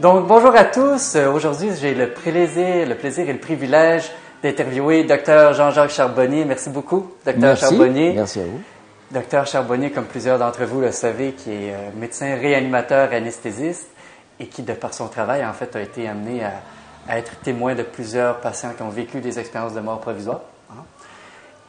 Donc, bonjour à tous. Euh, Aujourd'hui, j'ai le plaisir, le plaisir et le privilège d'interviewer Dr Jean-Jacques Charbonnier. Merci beaucoup, Dr Merci. Charbonnier. Merci à vous. Docteur Charbonnier, comme plusieurs d'entre vous le savez, qui est euh, médecin réanimateur anesthésiste et qui, de par son travail, en fait, a été amené à, à être témoin de plusieurs patients qui ont vécu des expériences de mort provisoire. hein.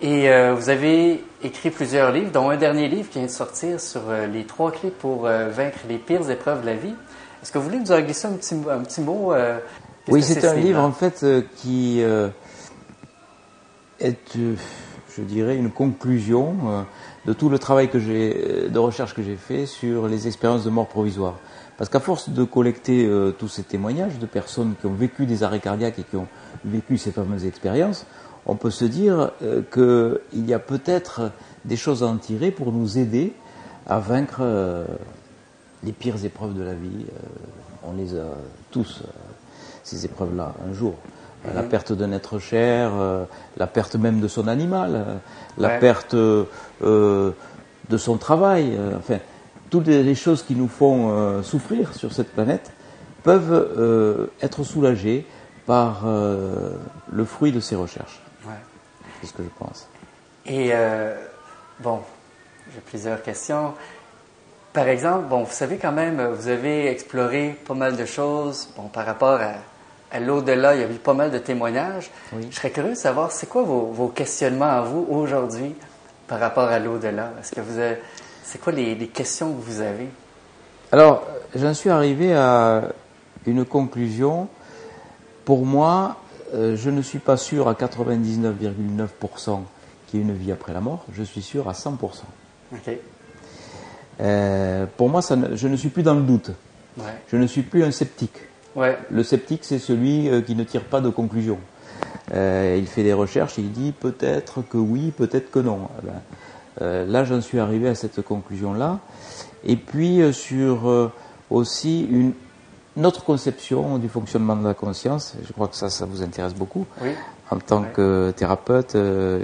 Et euh, vous avez écrit plusieurs livres, dont un dernier livre qui vient de sortir sur euh, les trois clés pour euh, vaincre les pires épreuves de la vie. Est-ce que vous voulez nous en glisser un petit, un petit mot? euh, Oui, c'est ce un livre en fait euh, qui euh, est, je dirais, une conclusion de tout le travail que j'ai, de recherche que j'ai fait sur les expériences de mort provisoire. Parce qu'à force de collecter tous ces témoignages de personnes qui ont vécu des arrêts cardiaques et qui ont vécu ces fameuses expériences, on peut se dire qu'il y a peut-être des choses à en tirer pour nous aider à vaincre les pires épreuves de la vie. Euh, on les a tous, euh, ces épreuves-là, un jour. Euh, La perte d'un être cher, la perte même de son animal, la Ouais. perte de son travail, enfin, toutes les choses qui nous font souffrir sur cette planète peuvent être soulagées par le fruit de ces recherches. Ouais. C'est ce que je pense. Et euh, bon, j'ai plusieurs questions. Par exemple, bon, vous savez quand même, vous avez exploré pas mal de choses. Bon, par rapport à, à l'au-delà, il y a eu pas mal de témoignages. Oui. Je serais curieux de savoir, c'est quoi vos, vos questionnements à vous aujourd'hui par rapport à l'au-delà? Est-ce que vous avez, c'est quoi les, les questions que vous avez? Alors, j'en suis arrivé à une conclusion. Pour moi, euh, je ne suis pas sûr à 99,9% qu'il y ait une vie après la mort. Je suis sûr à 100%. Ok. Euh, pour moi, ça ne- je ne suis plus dans le doute. Ouais. Je ne suis plus un sceptique. Ouais. Le sceptique, c'est celui euh, qui ne tire pas de conclusion. Euh, il fait des recherches et il dit peut-être que oui, peut-être que non. Eh ben, euh, là, j'en suis arrivé à cette conclusion-là. Et puis, sur aussi une, notre conception du fonctionnement de la conscience, je crois que ça, ça vous intéresse beaucoup. Oui. En tant que thérapeute,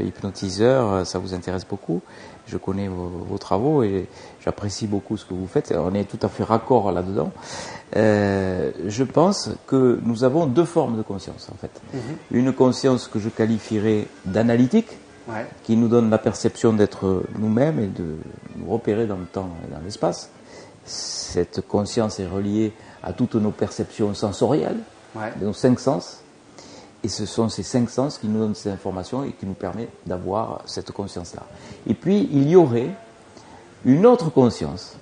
hypnotiseur, ça vous intéresse beaucoup. Je connais vos, vos travaux et j'apprécie beaucoup ce que vous faites. On est tout à fait raccord là-dedans. Euh, je pense que nous avons deux formes de conscience en fait. Une conscience que je qualifierais d'analytique, Ouais. qui nous donne la perception d'être nous-mêmes et de nous repérer dans le temps et dans l'espace. Cette conscience est reliée à toutes nos perceptions sensorielles, Ouais. de nos cinq sens. Et ce sont ces cinq sens qui nous donnent ces informations et qui nous permettent d'avoir cette conscience-là. Et puis, il y aurait une autre conscience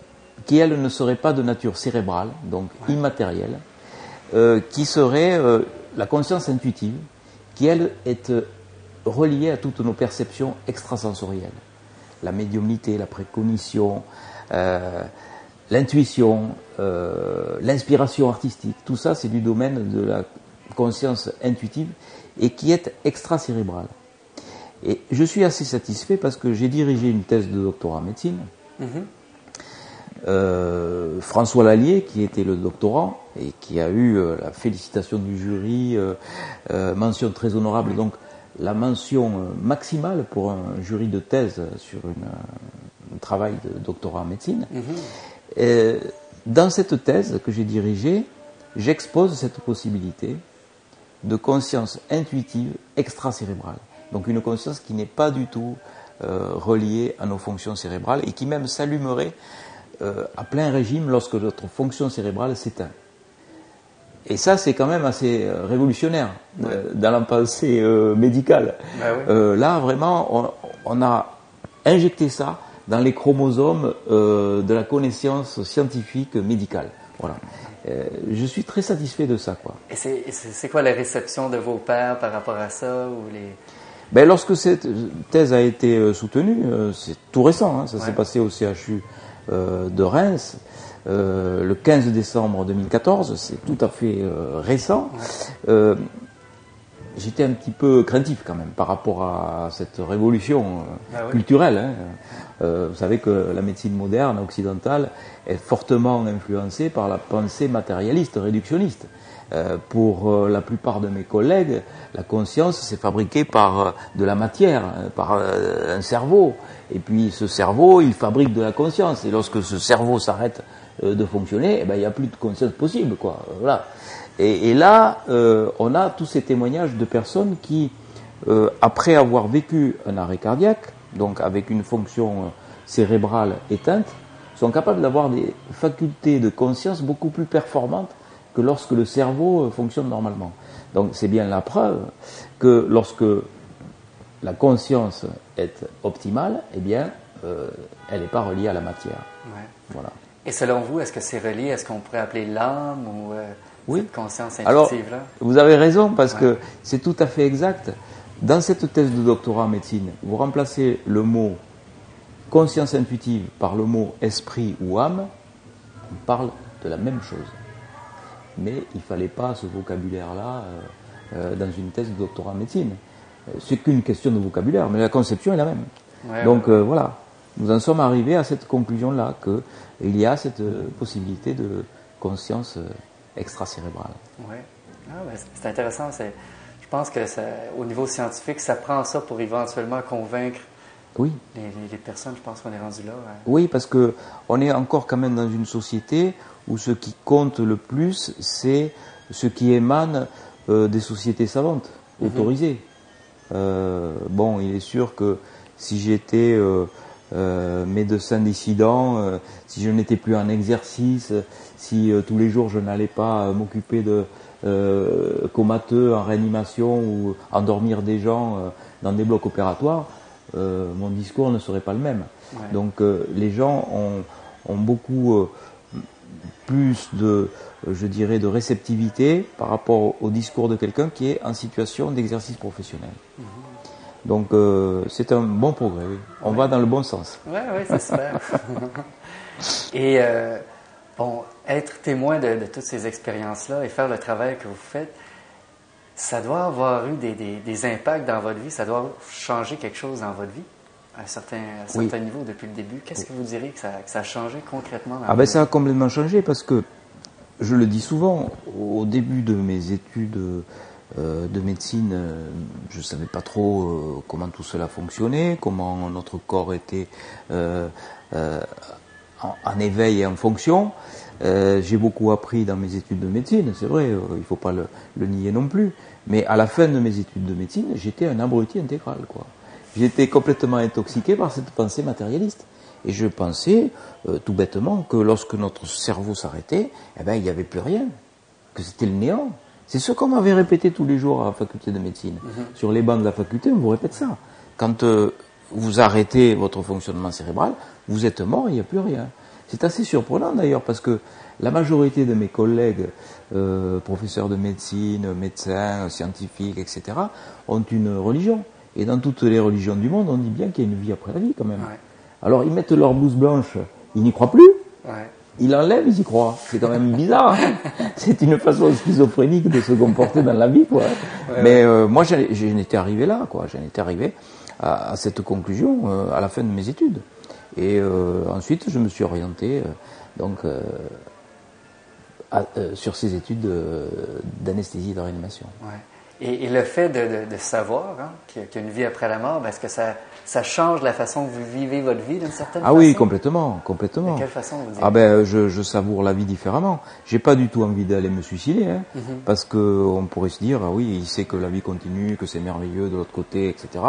qui, elle, ne serait pas de nature cérébrale, donc immatérielle, euh, qui serait euh, la conscience intuitive, qui, elle, est euh, reliée à toutes nos perceptions extrasensorielles. La médiumnité, la précognition, l'intuition, l'inspiration artistique, tout ça, c'est du domaine de la conscience intuitive et qui est extracérébrale. Et je suis assez satisfait parce que j'ai dirigé une thèse de doctorat en médecine. Mhm. Euh, François Lallier, qui était le doctorant et qui a eu euh, la félicitation du jury, euh, mention très honorable, donc la mention maximale pour un jury de thèse sur une, un travail de doctorat en médecine. Euh, dans cette thèse que j'ai dirigée, j'expose cette possibilité de conscience intuitive extracérébrale. Donc une conscience qui n'est pas du tout euh, reliée à nos fonctions cérébrales et qui même s'allumerait euh, à plein régime lorsque notre fonction cérébrale s'éteint. Et ça, c'est quand même assez euh, révolutionnaire euh, dans la pensée médicale. Oui. Euh, là, vraiment, on, on a injecté ça dans les chromosomes de la connaissance scientifique médicale. Voilà. Euh, je suis très satisfait de ça, quoi. Et c'est, quoi la réception de vos pères par rapport à ça ou les Ben, lorsque cette thèse a été euh, soutenue, euh, c'est tout récent, hein, ça Ouais. s'est passé au CHU euh, de Reims euh, le 15 décembre 2014, c'est tout à fait récent. J'étais un petit peu craintif quand même par rapport à cette révolution Ah oui. culturelle. hein. Euh, vous savez que la médecine moderne occidentale est fortement influencée par la pensée matérialiste, réductionniste. Euh, pour euh, la plupart de mes collègues, la conscience c'est fabriqué par euh, de la matière, par un cerveau. Et puis ce cerveau, il fabrique de la conscience. Et lorsque ce cerveau s'arrête de fonctionner, eh ben, il n'y a plus de conscience possible, quoi. Voilà. Et, et là, on a tous ces témoignages de personnes qui, après avoir vécu un arrêt cardiaque, donc avec une fonction cérébrale éteinte, sont capables d'avoir des facultés de conscience beaucoup plus performantes que lorsque le cerveau fonctionne normalement. Donc c'est bien la preuve que lorsque la conscience est optimale, eh bien, euh, elle n'est pas reliée à la matière. Voilà. Et selon vous, est-ce que c'est relié? À ce qu'on pourrait appeler l'âme ou euh, oui. cette conscience intuitive là Vous avez raison parce que c'est tout à fait exact. Dans cette thèse de doctorat en médecine, vous remplacez le mot conscience intuitive par le mot esprit ou âme, on parle de la même chose. Mais il ne fallait pas ce vocabulaire-là euh, euh, dans une thèse de doctorat en médecine. Euh, c'est qu'une question de vocabulaire, mais la conception est la même. Donc voilà, nous en sommes arrivés à cette conclusion-là, qu'il y a cette possibilité de conscience extracérébrale. Oui, ah, c'est intéressant. Je pense que au niveau scientifique, ça prend ça pour éventuellement convaincre oui. Les, personnes, je pense qu'on est rendu là. Oui, parce que on est encore quand même dans une société où ce qui compte le plus, c'est ce qui émane euh, des sociétés savantes, mhm. autorisées. Euh, bon, il est sûr que si j'étais euh, médecin dissident, si je n'étais plus en exercice, si tous les jours je n'allais pas m'occuper de comateux en réanimation ou endormir des gens dans des blocs opératoires, euh, mon discours ne serait pas le même. Donc euh, les gens ont, ont beaucoup euh, plus de, je dirais, de réceptivité par rapport au discours de quelqu'un qui est en situation d'exercice professionnel. Mhm. Donc c'est un bon progrès, On va dans le bon sens. Oui, oui, c'est super. et bon, être témoin de, de toutes ces expériences-là et faire le travail que vous faites, ça doit avoir eu des, des, impacts dans votre vie, ça doit changer quelque chose dans votre vie à un certain, niveau depuis le début? Qu'est-ce que vous diriez que ça, que ça, a changé concrètement Ah ben ça a complètement changé parce que, je le dis souvent, au début de mes études euh, de médecine, euh, je ne savais pas trop euh, comment tout cela fonctionnait, comment notre corps était en, éveil et en fonction. J'ai beaucoup appris dans mes études de médecine, c'est vrai, il ne faut pas le, nier non plus. Mais à la fin de mes études de médecine, j'étais un abruti intégral, quoi. J'étais complètement intoxiqué par cette pensée matérialiste. Et je pensais, euh, tout bêtement, que lorsque notre cerveau s'arrêtait, eh ben, il n'y avait plus rien. Que c'était le néant. C'est ce qu'on m'avait répété tous les jours à la faculté de médecine. Mhm. Sur les bancs de la faculté, on vous répète ça. Quand euh, vous arrêtez votre fonctionnement cérébral, vous êtes mort, il n'y a plus rien. C'est assez surprenant d'ailleurs, parce que la majorité de mes collègues, euh, professeurs de médecine, médecins, scientifiques, etc., ont une religion. Et dans toutes les religions du monde, on dit bien qu'il y a une vie après la vie quand même. Alors ils mettent leur blouse blanche, ils n'y croient plus. Ils l'enlèvent, ils y croient. C'est quand même bizarre. Hein. c'est une façon schizophrénique de se comporter dans la vie, quoi. Mais euh, moi, j'en étais arrivé là, quoi. J'en étais arrivé à, cette conclusion euh, à la fin de mes études. Et ensuite, je me suis orienté donc euh, sur ses études d'anesthésie et de réanimation. Et, le fait de, savoir hein, qu'il y a une vie après la mort, ben, est-ce que ça, ça change la façon que vous vivez votre vie d'une certaine façon Ah oui, complètement, complètement. De quelle façon vous dites? Ah ben, je, je, savoure la vie différemment. J'ai pas du tout envie d'aller me suicider, hein, mm-hmm. parce que on pourrait se dire, ah oui, il sait que la vie continue, que c'est merveilleux de l'autre côté, etc.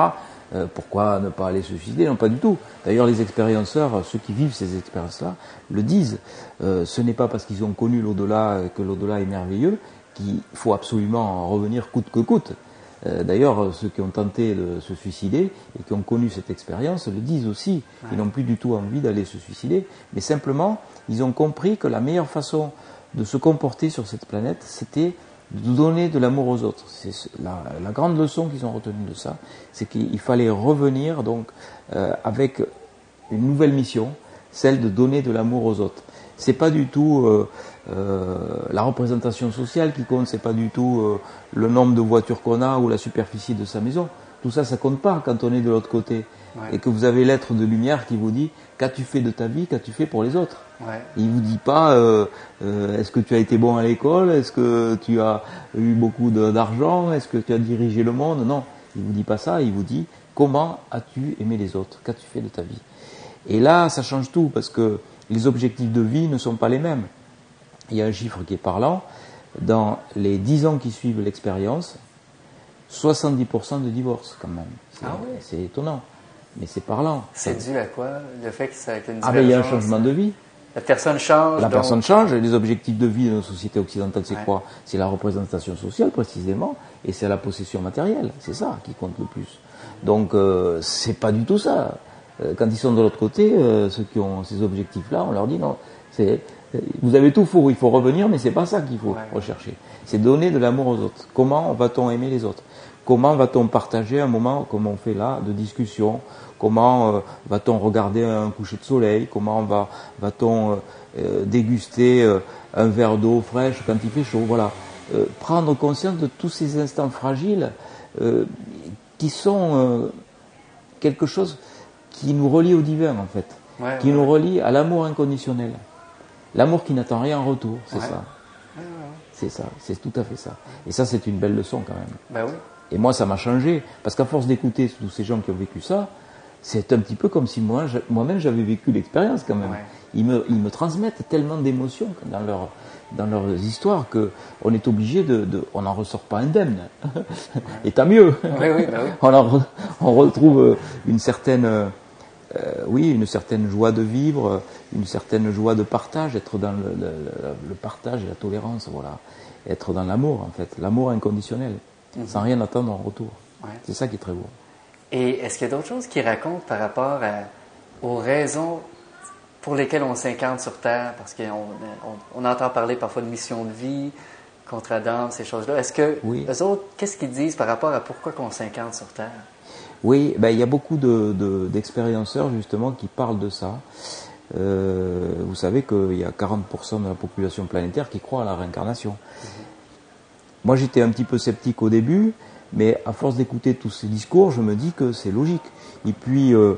Euh, pourquoi ne pas aller se suicider? Non, pas du tout. D'ailleurs, les expérienceurs, ceux qui vivent ces expériences-là, le disent. Euh, ce n'est pas parce qu'ils ont connu l'au-delà que l'au-delà est merveilleux qu'il faut absolument en revenir coûte que coûte. Euh, d'ailleurs, ceux qui ont tenté de se suicider et qui ont connu cette expérience le disent aussi. Ils n'ont plus du tout envie d'aller se suicider, mais simplement, ils ont compris que la meilleure façon de se comporter sur cette planète, c'était de donner de l'amour aux autres. C'est la, la, grande leçon qu'ils ont retenue de ça, c'est qu'il fallait revenir donc euh, avec une nouvelle mission, celle de donner de l'amour aux autres. C'est pas du tout euh, euh, la représentation sociale qui compte, c'est pas du tout euh, le nombre de voitures qu'on a ou la superficie de sa maison. Tout ça, ça compte pas quand on est de l'autre côté et que vous avez l'être de lumière qui vous dit qu'as-tu fait de ta vie, qu'as-tu fait pour les autres? Ouais. Il vous dit pas euh, euh, est-ce que tu as été bon à l'école, est-ce que tu as eu beaucoup d'argent, est-ce que tu as dirigé le monde? Non, il vous dit pas ça. Il vous dit comment as-tu aimé les autres, qu'as-tu fait de ta vie? Et là, ça change tout parce que les objectifs de vie ne sont pas les mêmes. Il y a un chiffre qui est parlant. Dans les 10 ans qui suivent l'expérience, 70% de divorces quand même. C'est Ah oui. c'est étonnant, mais c'est parlant. C'est dû à quoi Le fait que ça a été une Ah ben il y a un changement de vie. La personne change. La donc- personne change, les objectifs de vie de nos sociétés occidentales, c'est Ouais. quoi? C'est la représentation sociale précisément, et c'est la possession matérielle. C'est ça qui compte le plus. Donc euh, c'est pas du tout ça. Euh, Quand ils sont de l'autre côté, euh, ceux qui ont ces objectifs-là, on leur dit non. Euh, vous avez tout faux, il faut revenir, mais c'est pas ça qu'il faut Ouais. rechercher. C'est donner de l'amour aux autres. Comment va-t-on aimer les autres? Comment va-t-on partager un moment comme on fait là de discussion? Comment euh, va-t-on regarder un coucher de soleil? Comment va va-t-on euh, euh, déguster euh, un verre d'eau fraîche quand il fait chaud? Voilà, prendre conscience de tous ces instants fragiles qui sont quelque chose qui nous relie au divin en fait, Ouais, qui ouais, nous relie à l'amour inconditionnel, l'amour qui n'attend rien en retour, c'est Ouais. ça. C'est ça, c'est tout à fait ça. Et ça, c'est une belle leçon quand même. Oui. Et moi, ça m'a changé, parce qu'à force d'écouter tous ces gens qui ont vécu ça, c'est un petit peu comme si moi, moi-même, j'avais vécu l'expérience quand même. Ils, me, ils me transmettent tellement d'émotions dans, leur, dans leurs histoires que on est obligé de, de- on n'en ressort pas indemne. Et tant mieux. Oui, oui, oui. on, re- on retrouve euh, une certaine, euh, oui, une certaine joie de vivre, une certaine joie de partage, être dans le, le- le- le partage et la tolérance, voilà, être dans l'amour en fait, l'amour inconditionnel, sans rien attendre en retour. Ouais. C'est ça qui est très beau. Et est-ce qu'il y a d'autres choses qui racontent par rapport à- aux raisons pour lesquelles on s'incarne sur Terre? Parce qu'on on, on entend parler parfois de mission de vie, contre Adam, ces choses-là. Est-ce que Oui. eux autres, qu'est-ce qu'ils disent par rapport à pourquoi qu'on s'incarne sur Terre? Oui, ben, il y a beaucoup de- de- d'expérienceurs justement qui parlent de ça. Euh, vous savez qu'il y a 40% de la population planétaire qui croit à la réincarnation. Moi j'étais un petit peu sceptique au début, mais à force d'écouter tous ces discours, je me dis que c'est logique. Et puis euh,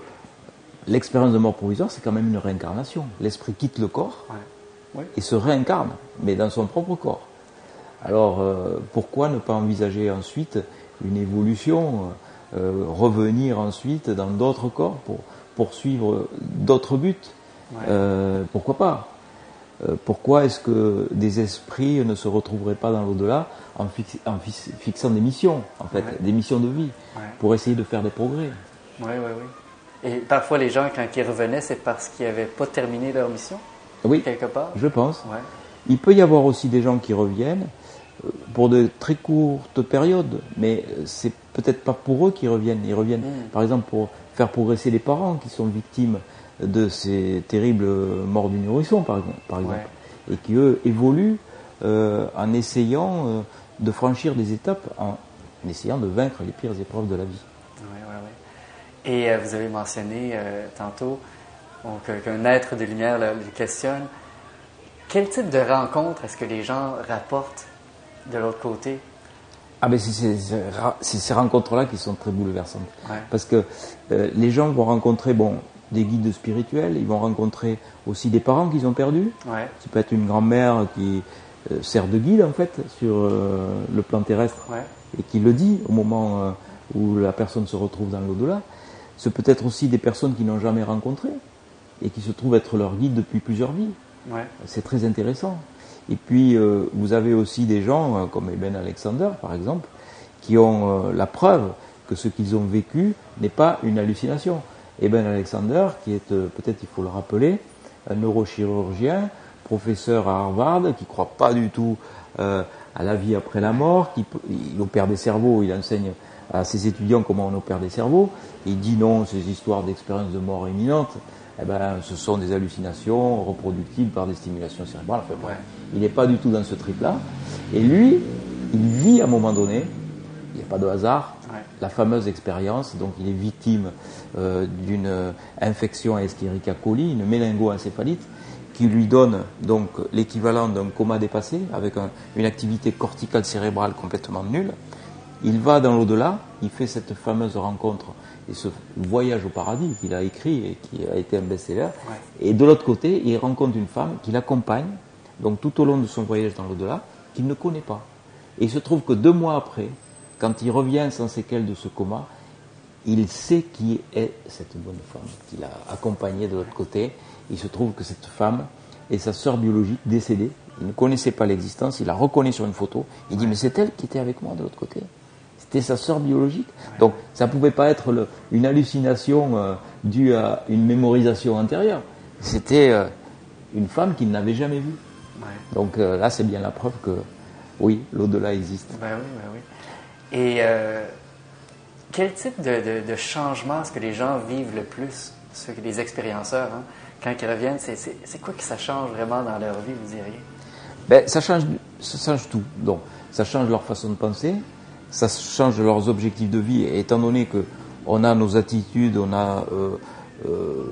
l'expérience de mort provisoire, c'est quand même une réincarnation. L'esprit quitte le corps Ouais. Et se réincarne, mais dans son propre corps. Alors euh, pourquoi ne pas envisager ensuite une évolution, euh, revenir ensuite dans d'autres corps pour poursuivre d'autres buts Ouais. Euh, Pourquoi pas? Euh, Pourquoi est-ce que des esprits ne se retrouveraient pas dans l'au-delà en, fix- en fix- fixant des missions, en fait, Ouais. des missions de vie, Ouais. pour essayer de faire des progrès? Oui, oui, oui. Et parfois, les gens, quand ils revenaient, c'est parce qu'ils n'avaient pas terminé leur mission, Oui, quelque part? je pense. Il peut y avoir aussi des gens qui reviennent pour de très courtes périodes, mais c'est peut-être pas pour eux qu'ils reviennent. Ils reviennent, Mm. par exemple, pour faire progresser les parents qui sont victimes de ces terribles morts du nourrisson, par exemple, par exemple et qui eux évoluent euh, en essayant euh, de franchir des étapes, en essayant de vaincre les pires épreuves de la vie. Oui, oui, oui. Et euh, vous avez mentionné tantôt qu'un être de lumière le questionne. Quel type de rencontre est-ce que les gens rapportent de l'autre côté? Ah ben c'est ces- rencontres-là qui sont très bouleversantes. Ouais. Parce que euh, les gens vont rencontrer bon, des guides spirituels, ils vont rencontrer aussi des parents qu'ils ont perdus. Ouais. Ça peut être une grand-mère qui euh, sert de guide en fait sur euh, le plan terrestre Ouais. et qui le dit au moment où la personne se retrouve dans l'au-delà. Ce peut être aussi des personnes qui n'ont jamais rencontré et qui se trouvent être leur guide depuis plusieurs vies. C'est très intéressant. Et puis, euh, vous avez aussi des gens, euh, comme Eben Alexander, par exemple, qui ont euh, la preuve que ce qu'ils ont vécu n'est pas une hallucination. Eben Alexander, qui est, euh, peut-être il faut le rappeler, un neurochirurgien, professeur à Harvard, qui ne croit pas du tout euh, à la vie après la mort, qui, il opère des cerveaux, il enseigne à ses étudiants comment on opère des cerveaux, il dit non, ces histoires d'expérience de mort imminente, eh ben, ce sont des hallucinations reproductibles par des stimulations cérébrales. Enfin, bref, il n'est pas du tout dans ce trip-là. Et lui, il vit à un moment donné, il n'y a pas de hasard, Ouais. la fameuse expérience. Donc, il est victime euh, d'une euh, infection à Escherichia coli, une méningoencéphalite, qui lui donne donc l'équivalent d'un coma dépassé, avec un- une activité corticale cérébrale complètement nulle. Il va dans l'au-delà, il fait cette fameuse rencontre et ce voyage au paradis qu'il a écrit et qui a été un best-seller. Et de l'autre côté, il rencontre une femme qui l'accompagne, donc tout au long de son voyage dans l'au-delà, qu'il ne connaît pas. Et il se trouve que deux mois après, quand il revient sans séquelles de ce coma, il sait qui est cette bonne femme qu'il a accompagnée de l'autre côté Il se trouve que cette femme est sa sœur biologique décédée. Il ne connaissait pas l'existence, il la reconnaît sur une photo. Il dit, mais c'est elle qui était avec moi de l'autre côté. C'était sa sœur biologique. Donc ça ne pouvait pas être le, une hallucination euh, due à une mémorisation antérieure. C'était euh, une femme qu'il n'avait jamais vue. Donc euh, là, c'est bien la preuve que oui, l'au-delà existe. Ben oui, ben oui. Et quel type de, de, changement est-ce que les gens vivent le plus, ceux les expérienceurs, hein? quand ils reviennent, c'est quoi que ça change vraiment dans leur vie, vous diriez? Ben, ça, change, ça change tout. Donc, ça change leur façon de penser, ça change leurs objectifs de vie, étant donné que on a nos attitudes, on a euh, euh,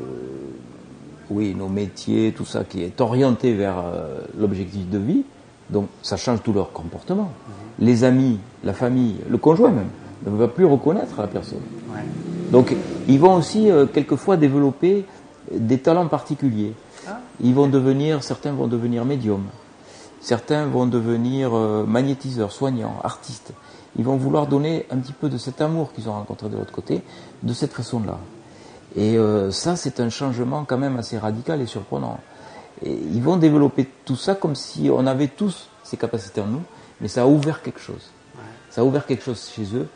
oui, nos métiers, tout ça qui est orienté vers euh, l'objectif de vie, donc ça change tout leur comportement. Mhm. Les amis, la famille, le conjoint même, ne va plus reconnaître la personne. Donc ils vont aussi quelquefois développer des talents particuliers. Ah. Ils vont devenir, certains vont devenir médiums, certains vont devenir magnétiseurs, soignants, artistes ils vont vouloir donner un petit peu de cet amour qu'ils ont rencontré de l'autre côté, de cette façon-là. Et euh, ça, c'est un changement quand même assez radical et surprenant. Et ils vont développer tout ça comme si on avait tous ces capacités en nous, mais ça a ouvert quelque chose. Ça a ouvert quelque chose chez eux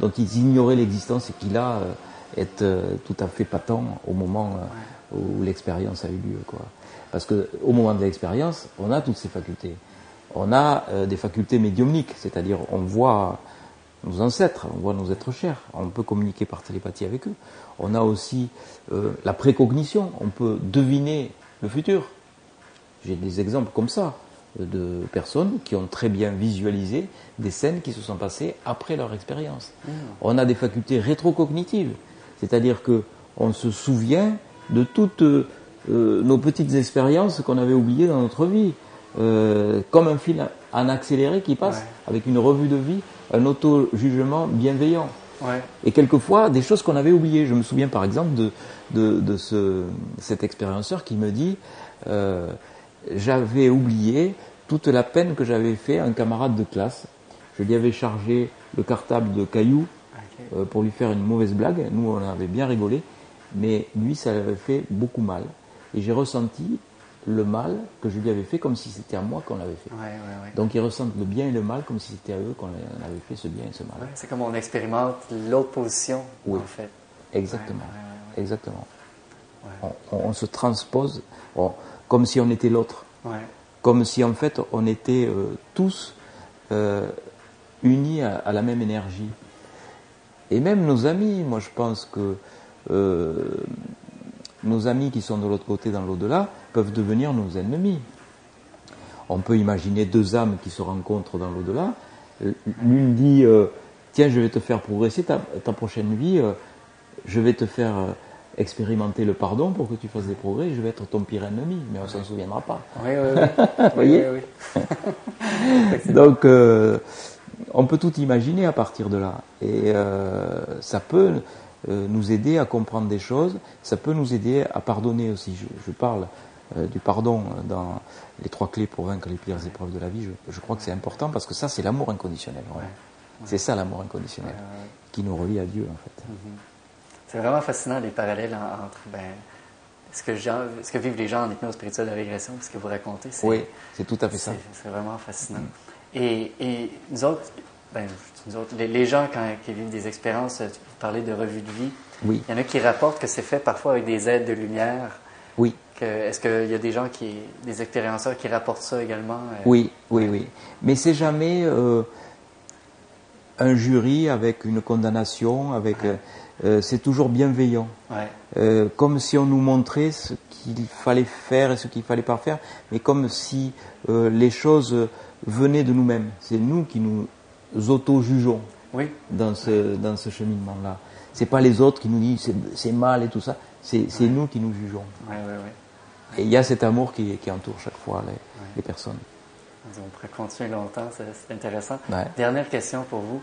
dont ils ignoraient l'existence et qui là euh, est euh, tout à fait patent au moment où l'expérience a eu lieu. Quoi. Parce qu'au moment de l'expérience, on a toutes ces facultés on a des facultés médiumniques, c'est-à-dire on voit nos ancêtres, on voit nos êtres chers, on peut communiquer par télépathie avec eux. On a aussi euh, la précognition, on peut deviner le futur. J'ai des exemples comme ça de personnes qui ont très bien visualisé des scènes qui se sont passées après leur expérience. Mmh. On a des facultés rétrocognitives, c'est-à-dire que on se souvient de toutes euh, nos petites expériences qu'on avait oubliées dans notre vie. Euh, comme un fil en accéléré qui passe avec une revue de vie, un auto-jugement bienveillant. Et quelquefois, des choses qu'on avait oubliées. Je me souviens par exemple de, de, ce, cet expérienceur qui me dit euh, J'avais oublié toute la peine que j'avais fait à un camarade de classe. Je lui avais chargé le cartable de cailloux euh, pour lui faire une mauvaise blague. Nous, on avait bien rigolé. Mais lui, ça avait fait beaucoup mal. Et j'ai ressenti le mal que je lui avais fait comme si c'était à moi qu'on l'avait fait. Donc ils ressentent le bien et le mal comme si c'était à eux qu'on avait fait ce bien et ce mal. c'est comme on expérimente l'autre position, en fait. Exactement. Exactement. On, se transpose comme si on était l'autre. Comme si en fait on était euh, tous euh, unis à, la même énergie. Et même nos amis, moi je pense que euh, nos amis qui sont de l'autre côté dans l'au-delà peuvent devenir nos ennemis. On peut imaginer deux âmes qui se rencontrent dans l'au-delà. L'une dit euh, Tiens, je vais te faire progresser ta, prochaine vie, euh, je vais te faire euh, expérimenter le pardon pour que tu fasses des progrès, je vais être ton pire ennemi, mais on ne s'en souviendra pas. Oui, oui, oui. Vous voyez Donc, on peut tout imaginer à partir de là. Et ça peut nous aider à comprendre des choses, ça peut nous aider à pardonner aussi. Je, parle du pardon dans les trois clés pour vaincre les pires épreuves de la vie. Je, crois que c'est important parce que ça, c'est l'amour inconditionnel. C'est ça l'amour inconditionnel qui nous relie à Dieu en fait. Mm-hmm. C'est vraiment fascinant les parallèles entre ben, ce, que ce que vivent les gens en hypnose spirituelle de régression, ce que vous racontez. Oui, c'est tout à fait ça. C'est vraiment fascinant. Et, et, nous autres, ben, les, gens, quand ils vivent des expériences, tu parler de revue de vie. Oui. Il y en a qui rapportent que c'est fait parfois avec des aides de lumière. Oui. Est-ce qu'il y a des gens qui, des expérienceurs qui rapportent ça également euh? Oui, oui, oui. Mais c'est jamais euh, un jury avec une condamnation, avec. Euh, c'est toujours bienveillant. comme si on nous montrait ce qu'il fallait faire et ce qu'il fallait pas faire, mais comme si les choses venaient de nous-mêmes. C'est nous qui nous auto-jugeons oui. dans ce, dans ce cheminement-là. C'est pas les autres qui nous disent c'est mal et tout ça, c'est nous qui nous jugeons. Et il y a cet amour qui, qui entoure chaque fois les, les, personnes. On pourrait continuer longtemps, c'est intéressant. Dernière question pour vous.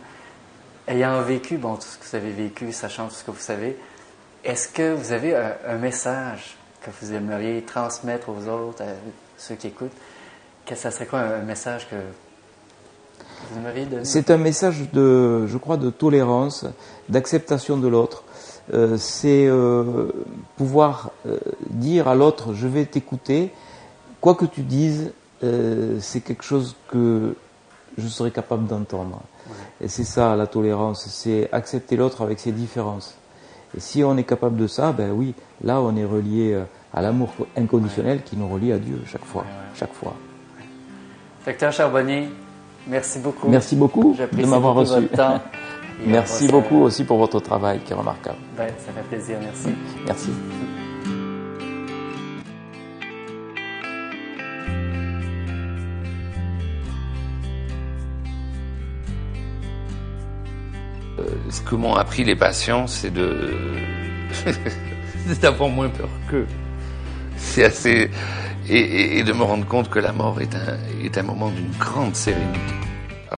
Ayant vécu bon, tout ce que vous avez vécu, sachant tout ce que vous savez, est-ce que vous avez un, message que vous aimeriez transmettre aux autres, à ceux qui écoutent? Que ça serait quoi un message que c'est un message de, je crois, de tolérance, d'acceptation de l'autre. Euh, c'est euh, pouvoir euh, dire à l'autre je vais t'écouter, quoi que tu dises, c'est quelque chose que je serais capable d'entendre. Et c'est ça la tolérance, c'est accepter l'autre avec ses différences. Et si on est capable de ça, ben oui, là on est relié à l'amour inconditionnel qui nous relie à Dieu chaque fois, chaque fois. Docteur Charbonnier, merci beaucoup. Merci beaucoup de m'avoir reçu. Votre temps. merci beaucoup aussi pour votre travail qui est remarquable. Ben, ça fait plaisir, merci. Merci. Euh, ce que m'ont appris les patients, c'est de d'avoir moins peur qu'eux. C'est assez et, et, de me rendre compte que la mort est un est un moment d'une grande sérénité.